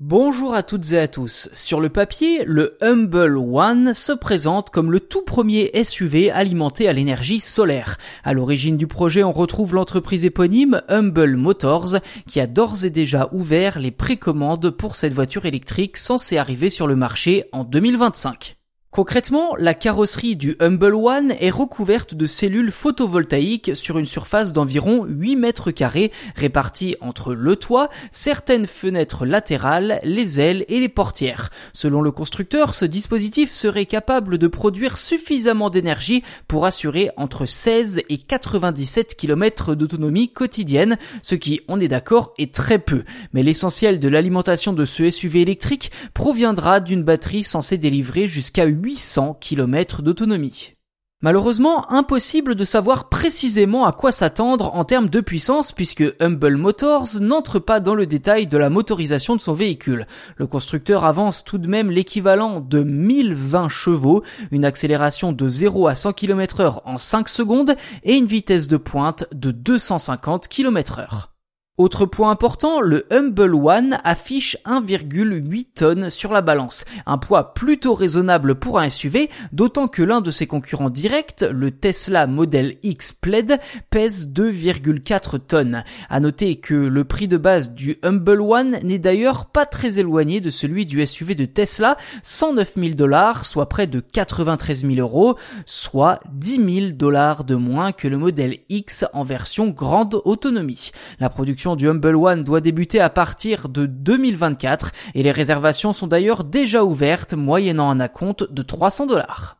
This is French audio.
Bonjour à toutes et à tous. Sur le papier, le Humble One se présente comme le tout premier SUV alimenté à l'énergie solaire. À l'origine du projet, on retrouve l'entreprise éponyme Humble Motors qui a d'ores et déjà ouvert les précommandes pour cette voiture électrique censée arriver sur le marché en 2025. Concrètement, la carrosserie du Humble One est recouverte de cellules photovoltaïques sur une surface d'environ 8 mètres carrés réparties entre le toit, certaines fenêtres latérales, les ailes et les portières. Selon le constructeur, ce dispositif serait capable de produire suffisamment d'énergie pour assurer entre 16 et 97 km d'autonomie quotidienne, ce qui, on est d'accord, est très peu. Mais l'essentiel de l'alimentation de ce SUV électrique proviendra d'une batterie censée délivrer jusqu'à 800 km d'autonomie. Malheureusement, impossible de savoir précisément à quoi s'attendre en termes de puissance puisque Humble Motors n'entre pas dans le détail de la motorisation de son véhicule. Le constructeur avance tout de même l'équivalent de 1020 chevaux, une accélération de 0 à 100 km heure en 5 secondes et une vitesse de pointe de 250 km heure. Autre point important, le Humble One affiche 1,8 tonnes sur la balance, un poids plutôt raisonnable pour un SUV, d'autant que l'un de ses concurrents directs, le Tesla Model X Plaid, pèse 2,4 tonnes. À noter que le prix de base du Humble One n'est d'ailleurs pas très éloigné de celui du SUV de Tesla, 109 000 dollars, soit près de 93 000 euros, soit 10 000 dollars de moins que le Model X en version grande autonomie. La production du Humble One doit débuter à partir de 2024 et les réservations sont d'ailleurs déjà ouvertes moyennant un acompte de 300 dollars.